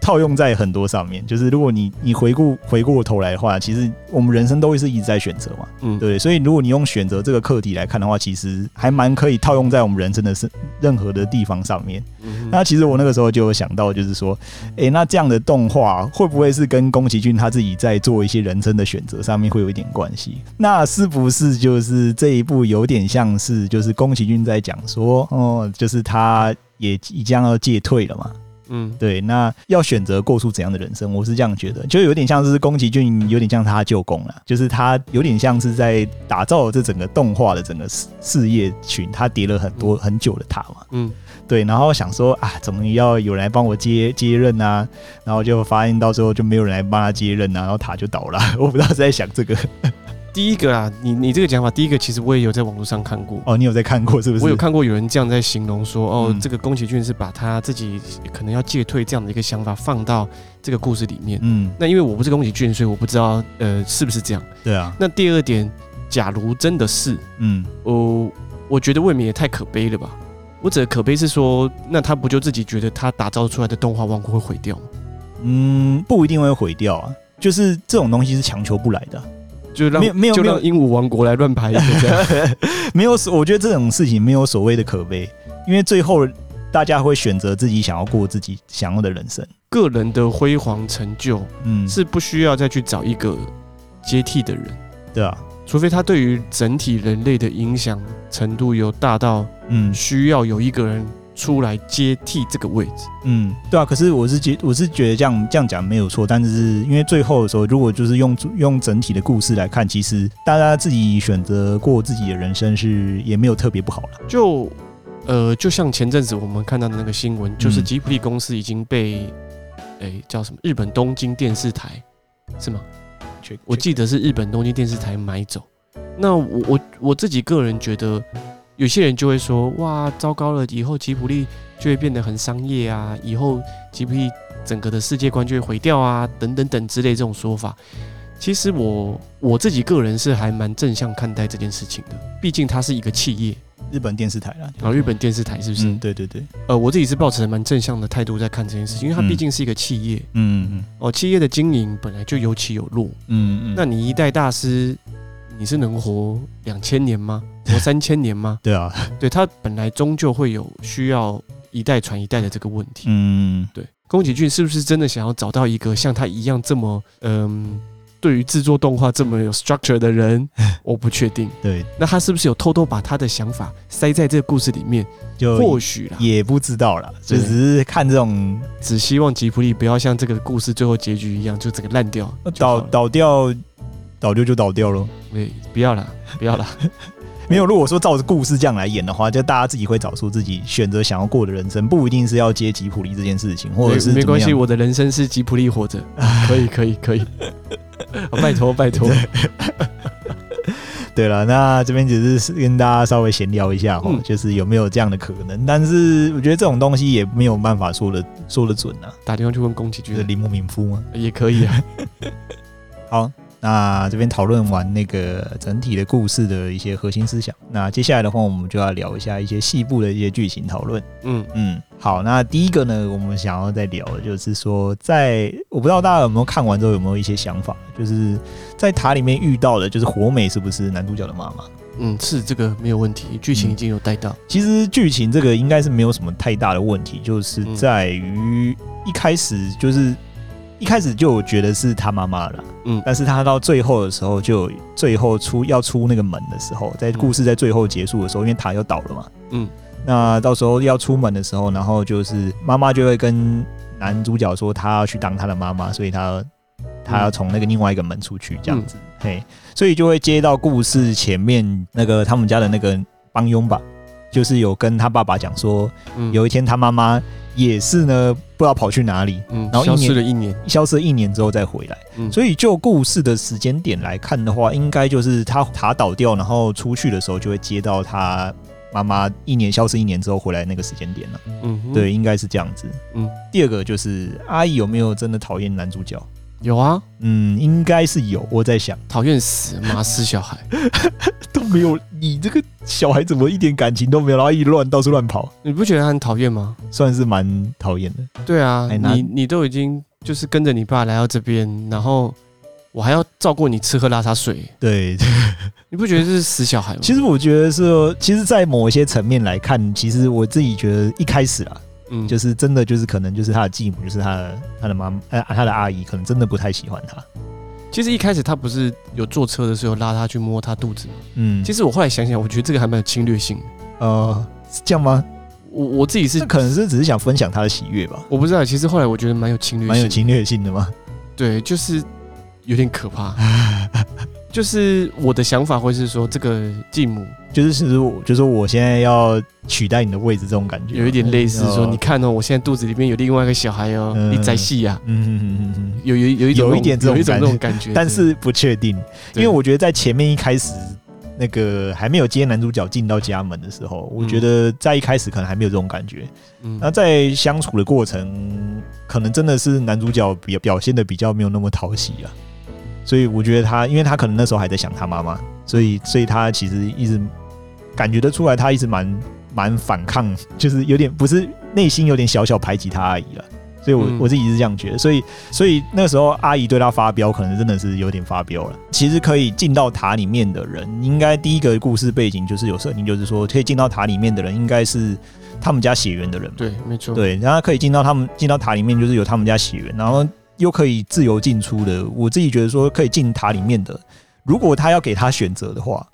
套用在很多上面，就是如果你你回顾回过头来的话，其实我们人生都会是一直在选择嘛，嗯，对。所以如果你用选择这个课题来看的话，其实还蛮可以套用在我们人生的是任何的地方上面。嗯，那其实我那个时候就有想到，就是说，诶，那这样的动画会不会是跟宫崎骏他自己在做一些人生的选择上面会有一点关系？那是不是就是这一部有点像是就是宫崎骏在讲说，哦，就是他也即将要戒退了嘛？嗯，对，那要选择过出怎样的人生，我是这样觉得，就有点像是宫崎骏，有点像他舅公了，就是他有点像是在打造这整个动画的整个事事业群，他叠了很多很久的塔嘛，嗯，对，然后想说啊，怎么要有人来帮我接接任啊，然后就发现到最后就没有人来帮他接任啊，然后塔就倒了，我不知道是在想这个。第一个啊，你你这个讲法，第一个其实我也有在网络上看过哦，你有在看过是不是？我有看过有人这样在形容说，哦，嗯、这个宫崎骏是把他自己可能要戒退这样的一个想法放到这个故事里面。嗯，那因为我不是宫崎骏，所以我不知道呃是不是这样。对啊。那第二点，假如真的是，嗯，哦，我觉得未免也太可悲了吧。我指的可悲是说，那他不就自己觉得他打造出来的动画王国会毁掉吗？嗯，不一定会毁掉啊，就是这种东西是强求不来的。就让没有没有就让鹦鹉王国来乱排一个这样，没有，我觉得这种事情没有所谓的可悲，因为最后大家会选择自己想要过自己想要的人生，个人的辉煌成就，嗯，是不需要再去找一个接替的人，对啊，除非他对于整体人类的影响程度有大到，嗯，需要有一个人。出来接替这个位置，嗯，对啊。可是我是觉，我是觉得这样这样讲没有错。但是因为最后的时候，如果就是用用整体的故事来看，其实大家自己选择过自己的人生是也没有特别不好了。就呃，就像前阵子我们看到的那个新闻，就是吉普力公司已经被叫什么日本东京电视台是吗？我记得是日本东京电视台买走。那我我我自己个人觉得。有些人就会说：“哇，糟糕了！以后吉普力就会变得很商业啊，以后吉普力整个的世界观就会毁掉啊，等等等之类这种说法。”其实我我自己个人是还蛮正向看待这件事情的，毕竟它是一个企业，日本电视台啦。然后日本电视台是不是？嗯，对对对。呃，我自己是抱持蛮正向的态度在看这件事情，因为它毕竟是一个企业。嗯嗯。哦，企业的经营本来就有起有落。嗯嗯。那你一代大师，你是能活两千年吗？活三千年吗？对啊，对，他本来终究会有需要一代传一代的这个问题。嗯，对。宫崎骏是不是真的想要找到一个像他一样这么嗯，对于制作动画这么有 structure 的人？我不确定。对，那他是不是有偷偷把他的想法塞在这个故事里面？就或许啦，也不知道啦，就只是看这种，只希望吉普力不要像这个故事最后结局一样，就整个烂掉，倒倒掉，倒掉就倒掉了。对，不要了，不要了。没有，如果说照着故事这样来演的话，就大家自己会找出自己选择想要过的人生，不一定是要接吉普力这件事情，或者是没关系，我的人生是吉普力活着，可以，可以，可以，拜托，拜托。对了，那这边只是跟大家稍微闲聊一下哈，嗯、就是有没有这样的可能？但是我觉得这种东西也没有办法说的说的准啊。打电话去问宫崎骏，铃木敏夫吗？也可以啊。好。那这边讨论完那个整体的故事的一些核心思想，那接下来的话，我们就要聊一下一些细部的一些剧情讨论。嗯嗯，好，那第一个呢，我们想要再聊的就是说，在我不知道大家有没有看完之后有没有一些想法，就是在塔里面遇到的，就是火美是不是男主角的妈妈？嗯，是这个没有问题，剧情已经有带到。其实剧情这个应该是没有什么太大的问题，就是在于一开始就是。一开始就觉得是他妈妈了，嗯，但是他到最后的时候，就最后出要出那个门的时候，在故事在最后结束的时候，因为塔又倒了嘛，嗯，那到时候要出门的时候，然后就是妈妈就会跟男主角说，他要去当他的妈妈，所以他他要从那个另外一个门出去，这样子，嘿，所以就会接到故事前面那个他们家的那个帮佣吧，就是有跟他爸爸讲说，有一天他妈妈。也是呢，不知道跑去哪里，嗯，然后消失了一年，消失了一年之后再回来，嗯，所以就故事的时间点来看的话，应该就是他塔倒掉，然后出去的时候就会接到他妈妈一年消失一年之后回来那个时间点了，嗯，对，应该是这样子，嗯，第二个就是阿姨有没有真的讨厌男主角？有啊，嗯，应该是有。我在想，讨厌死妈死小孩 都没有，你这个小孩怎么一点感情都没有，然后一乱到处乱跑？你不觉得他很讨厌吗？算是蛮讨厌的。对啊，你你都已经就是跟着你爸来到这边，然后我还要照顾你吃喝拉撒睡。对，你不觉得这是死小孩吗？其实我觉得是，其实，在某一些层面来看，其实我自己觉得一开始啊。嗯，就是真的，就是可能就是他的继母，就是他的他的妈，呃，他的阿姨，可能真的不太喜欢他。其实一开始他不是有坐车的时候拉他去摸他肚子吗？嗯，其实我后来想想，我觉得这个还蛮有侵略性的。呃，是这样吗？我我自己是可能是只是想分享他的喜悦吧。我不知道，其实后来我觉得蛮有侵略性，蛮有侵略性的吗？对，就是有点可怕。就是我的想法会是说，这个继母就是是，就是我现在要取代你的位置，这种感觉。有一点类似说，你看哦，我现在肚子里面有另外一个小孩哦，你在戏呀，嗯嗯嗯嗯，有有有一有一点这种这种感觉，但是不确定，因为我觉得在前面一开始那个还没有接男主角进到家门的时候，我觉得在一开始可能还没有这种感觉，嗯，那在相处的过程，可能真的是男主角表表现的比较没有那么讨喜啊。所以我觉得他，因为他可能那时候还在想他妈妈，所以，所以他其实一直感觉得出来，他一直蛮蛮反抗，就是有点不是内心有点小小排挤他阿姨了。所以我我自己是这样觉得。所以，所以那时候阿姨对他发飙，可能真的是有点发飙了。其实可以进到塔里面的人，应该第一个故事背景就是有设定，就是说可以进到塔里面的人，应该是他们家血缘的人。对，没错。对，然后可以进到他们进到塔里面，就是有他们家血缘，然后。又可以自由进出的，我自己觉得说可以进塔里面的，如果他要给他选择的话，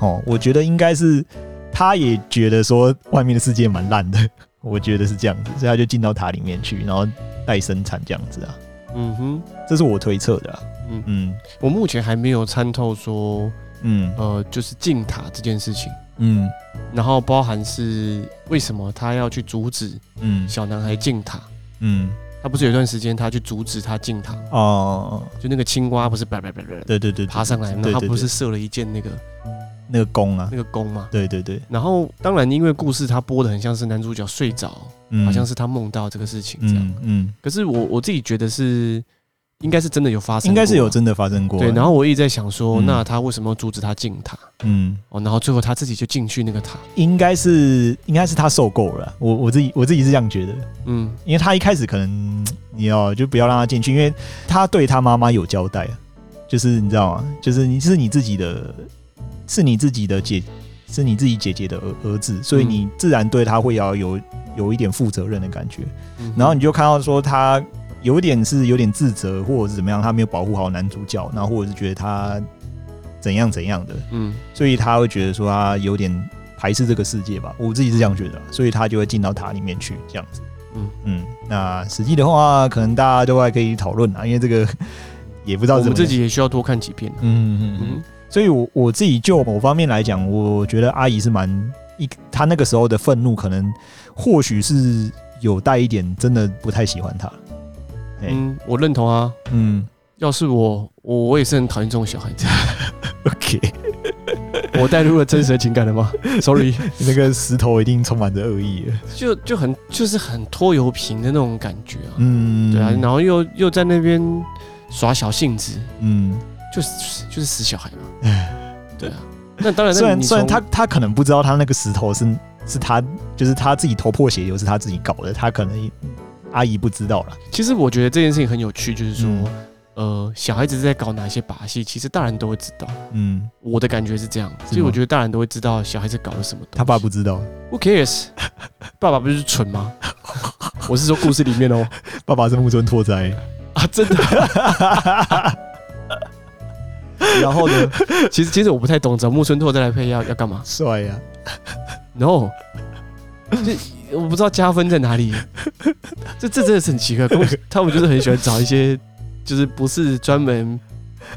哦，我觉得应该是他也觉得说外面的世界蛮烂的，我觉得是这样子，所以他就进到塔里面去，然后带生产这样子啊。嗯哼，这是我推测的啊。嗯。嗯，我目前还没有参透说，嗯。呃，就是进塔这件事情，嗯，然后包含是为什么他要去阻止，嗯，小男孩进塔，嗯。他不是有一段时间，他去阻止他进塔哦，就那个青蛙不是叭叭叭叭，对对对，爬上来，那他不是射了一箭那个那个弓啊，那个弓嘛，对对对。然后当然，因为故事他播的很像是男主角睡着，好像是他梦到这个事情这样，嗯。可是我我自己觉得是。应该是真的有发生，应该是有真的发生过。对，然后我一直在想说，那他为什么要阻止他进塔？嗯，哦，然后最后他自己就进去那个塔。应该是，应该是他受够了。我我自己我自己是这样觉得。嗯，因为他一开始可能你要就不要让他进去，因为他对他妈妈有交代，就是你知道吗？就是你是你自己的，是你自己的姐，是你自己姐姐的儿儿子，所以你自然对他会要有有一点负责任的感觉。然后你就看到说他有点是有点自责，或者是怎么样，他没有保护好男主角，那或者是觉得他怎样怎样的，嗯，所以他会觉得说他有点排斥这个世界吧，我自己是这样觉得，所以他就会进到塔里面去这样子。嗯。嗯，那实际的话，可能大家都还可以讨论啊，因为这个 也不知道怎么，我们自己也需要多看几遍。嗯嗯嗯，所以我我自己就某方面来讲，我觉得阿姨是蛮一，她那个时候的愤怒，可能或许是有带一点真的不太喜欢他。嗯，我认同啊。嗯，要是我，我我也是很讨厌这种小孩子。OK。我带入了真实的情感了吗？Sorry，那个石头一定充满着恶意，就就很就是很拖油瓶的那种感觉啊。嗯，对啊，然后又又在那边耍小性子，嗯，就是就是死小孩嘛。对啊，那当然，虽然虽然他他可能不知道他那个石头是是他就是他自己头破血流是他自己搞的，他可能阿姨不知道了。其实我觉得这件事情很有趣，就是说。呃，小孩子在搞哪些把戏，其实大人都会知道。嗯，我的感觉是这样，所以我觉得大人都会知道小孩子搞了什么。他爸不知道，Who cares？爸爸不是蠢吗？我是说故事里面哦，爸爸是木村拓哉啊，真的。然后呢？其实其实我不太懂，找木村拓哉来配要要干嘛？帅呀！No，这我不知道加分在哪里。这这真的是很奇怪，他们就是很喜欢找一些。就是不是专门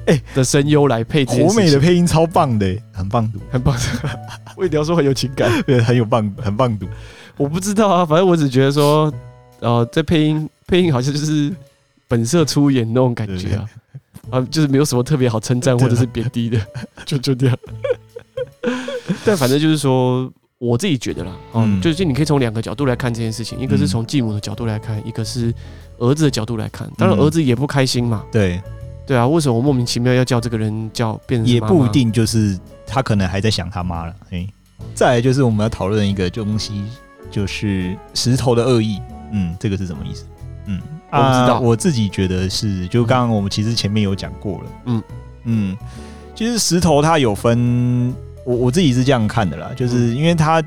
哎的声优来配，国美的配音超棒的，很棒读，很棒。我一定要说很有情感，对，很有棒，很棒读。我不知道啊，反正我只觉得说，呃，在配音配音好像就是本色出演那种感觉啊，啊，就是没有什么特别好称赞或者是贬低的，就就这样。但反正就是说，我自己觉得啦，嗯，就是你可以从两个角度来看这件事情，一个是从继母的角度来看，一个是。儿子的角度来看，当然儿子也不开心嘛。对，对啊，为什么我莫名其妙要叫这个人叫变成？也不一定，就是他可能还在想他妈了。哎，再来就是我们要讨论一个东西，就是石头的恶意。嗯，这个是什么意思？嗯，我不知道。我自己觉得是，就刚刚我们其实前面有讲过了。嗯嗯，其实石头它有分，我我自己是这样看的啦，就是因为它。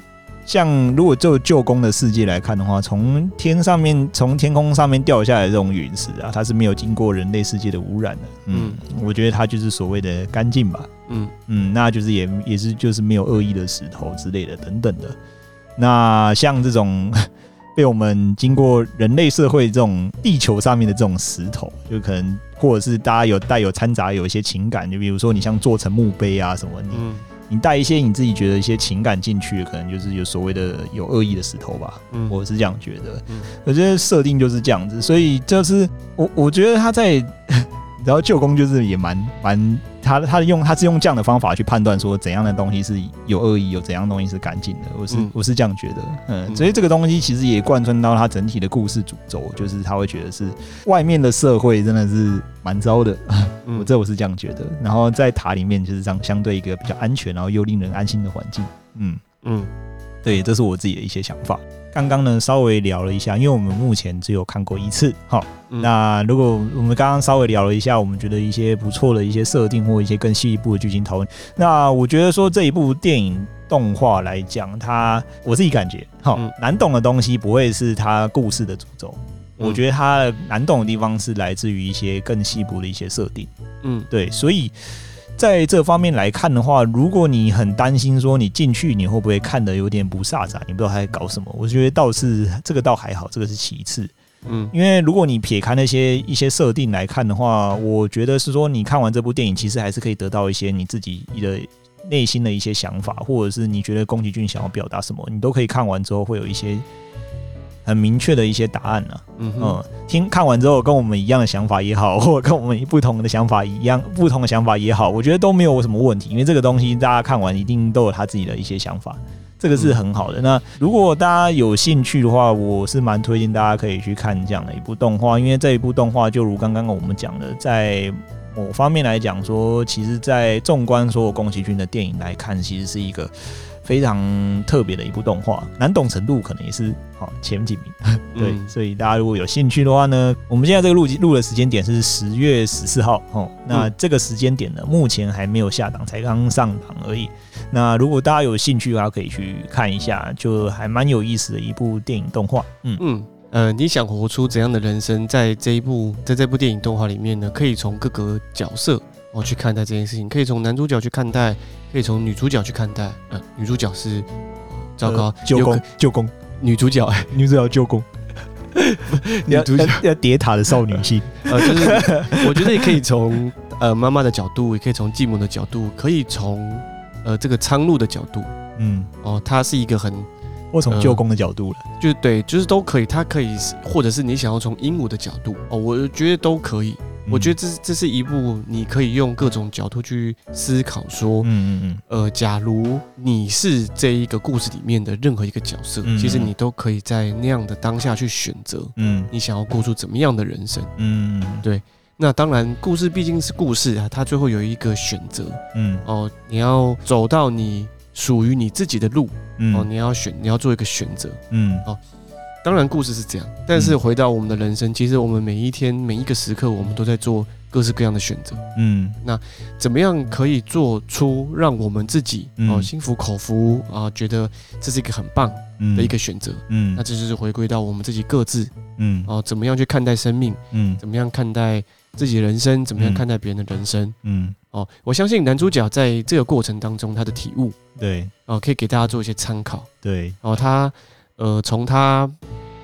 像如果就旧宫的世界来看的话，从天上面从天空上面掉下来的这种陨石啊，它是没有经过人类世界的污染的。嗯，我觉得它就是所谓的干净吧。嗯嗯，那就是也也是就是没有恶意的石头之类的等等的。那像这种 被我们经过人类社会这种地球上面的这种石头，就可能或者是大家有带有掺杂有一些情感，就比如说你像做成墓碑啊什么你。你带一些你自己觉得一些情感进去，可能就是有所谓的有恶意的石头吧。嗯，我是这样觉得。嗯，我觉得设定就是这样子，所以就是我我觉得他在，然后舅公就是也蛮蛮。他他用他是用这样的方法去判断说怎样的东西是有恶意，有怎样东西是干净的。我是我是这样觉得，嗯，所以这个东西其实也贯穿到他整体的故事主轴，就是他会觉得是外面的社会真的是蛮糟的，我这我是这样觉得。然后在塔里面就是这样相对一个比较安全，然后又令人安心的环境，嗯。嗯，对，这是我自己的一些想法。刚刚呢，稍微聊了一下，因为我们目前只有看过一次，好，嗯、那如果我们刚刚稍微聊了一下，我们觉得一些不错的一些设定或一些更细一步的剧情讨论，那我觉得说这一部电影动画来讲，它我自己感觉，好、嗯、难懂的东西不会是它故事的主轴，嗯、我觉得它难懂的地方是来自于一些更细部的一些设定，嗯，对，所以。在这方面来看的话，如果你很担心说你进去你会不会看的有点不飒杂，你不知道他在搞什么，我觉得倒是这个倒还好，这个是其次。嗯，因为如果你撇开那些一些设定来看的话，我觉得是说你看完这部电影，其实还是可以得到一些你自己的内心的一些想法，或者是你觉得宫崎骏想要表达什么，你都可以看完之后会有一些。很明确的一些答案呢、啊，嗯，嗯，听看完之后跟我们一样的想法也好，或者跟我们不同的想法一样，不同的想法也好，我觉得都没有什么问题，因为这个东西大家看完一定都有他自己的一些想法，这个是很好的。嗯、那如果大家有兴趣的话，我是蛮推荐大家可以去看这样的一部动画，因为这一部动画就如刚刚我们讲的，在某方面来讲说，其实，在纵观所有宫崎骏的电影来看，其实是一个。非常特别的一部动画，难懂程度可能也是好前几名。对，嗯、所以大家如果有兴趣的话呢，我们现在这个录录的时间点是十月十四号哦。那这个时间点呢，目前还没有下档，才刚上档而已。那如果大家有兴趣的话，可以去看一下，就还蛮有意思的一部电影动画。嗯嗯，呃，你想活出怎样的人生？在这一部在这部电影动画里面呢，可以从各个角色哦去看待这件事情，可以从男主角去看待，可以从女主角去看待。呃，女主角是糟糕，舅公舅公，女主角女主角舅公。女主角 要叠塔的少女心，呃，就是我觉得也可以从呃妈妈的角度，也可以从继母的角度，可以从呃这个苍鹭的角度，嗯，哦，他是一个很，或从舅公的角度了，呃，就对，就是都可以，他可以，或者是你想要从鹦鹉的角度，哦，我觉得都可以。我觉得这是这是一部你可以用各种角度去思考，说，嗯嗯嗯，呃，假如你是这一个故事里面的任何一个角色，其实你都可以在那样的当下去选择，嗯，你想要过出怎么样的人生，嗯，对。那当然，故事毕竟是故事啊，它最后有一个选择，嗯，哦，你要走到你属于你自己的路，嗯，哦，你要选，你要做一个选择，嗯，哦。当然，故事是这样，但是回到我们的人生，嗯、其实我们每一天每一个时刻，我们都在做各式各样的选择。嗯，那怎么样可以做出让我们自己哦心服口服啊，觉得这是一个很棒的一个选择？嗯，那这就是回归到我们自己各自。嗯，哦，怎么样去看待生命？嗯，怎么样看待自己的人生？怎么样看待别人的人生？嗯，哦，我相信男主角在这个过程当中他的体悟，对，哦，可以给大家做一些参考。对，哦，他。呃，从他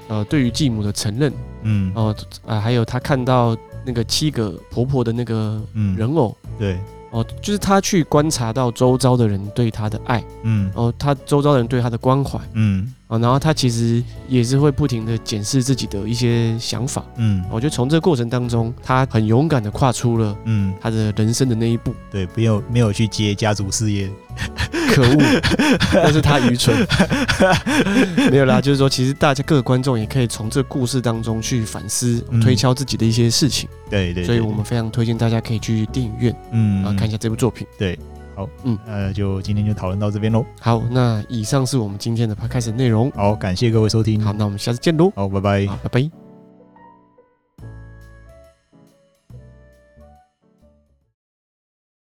呃对于继母的承认，嗯，哦，啊，还有他看到那个七个婆婆的那个人偶，嗯、对，哦，就是他去观察到周遭的人对他的爱，嗯，哦，他周遭的人对他的关怀，嗯。啊，然后他其实也是会不停的检视自己的一些想法，嗯，我觉得从这个过程当中，他很勇敢的跨出了，嗯，他的人生的那一步，对，没有没有去接家族事业，可恶，但是他愚蠢，没有啦，就是说，其实大家各个观众也可以从这个故事当中去反思、推敲自己的一些事情，对对，所以我们非常推荐大家可以去电影院，嗯，啊，看一下这部作品，对。好，嗯，呃，就今天就讨论到这边喽。好，那以上是我们今天的 Podcast 内容。好，感谢各位收听。好，那我们下次见喽。好，拜拜。好，拜拜。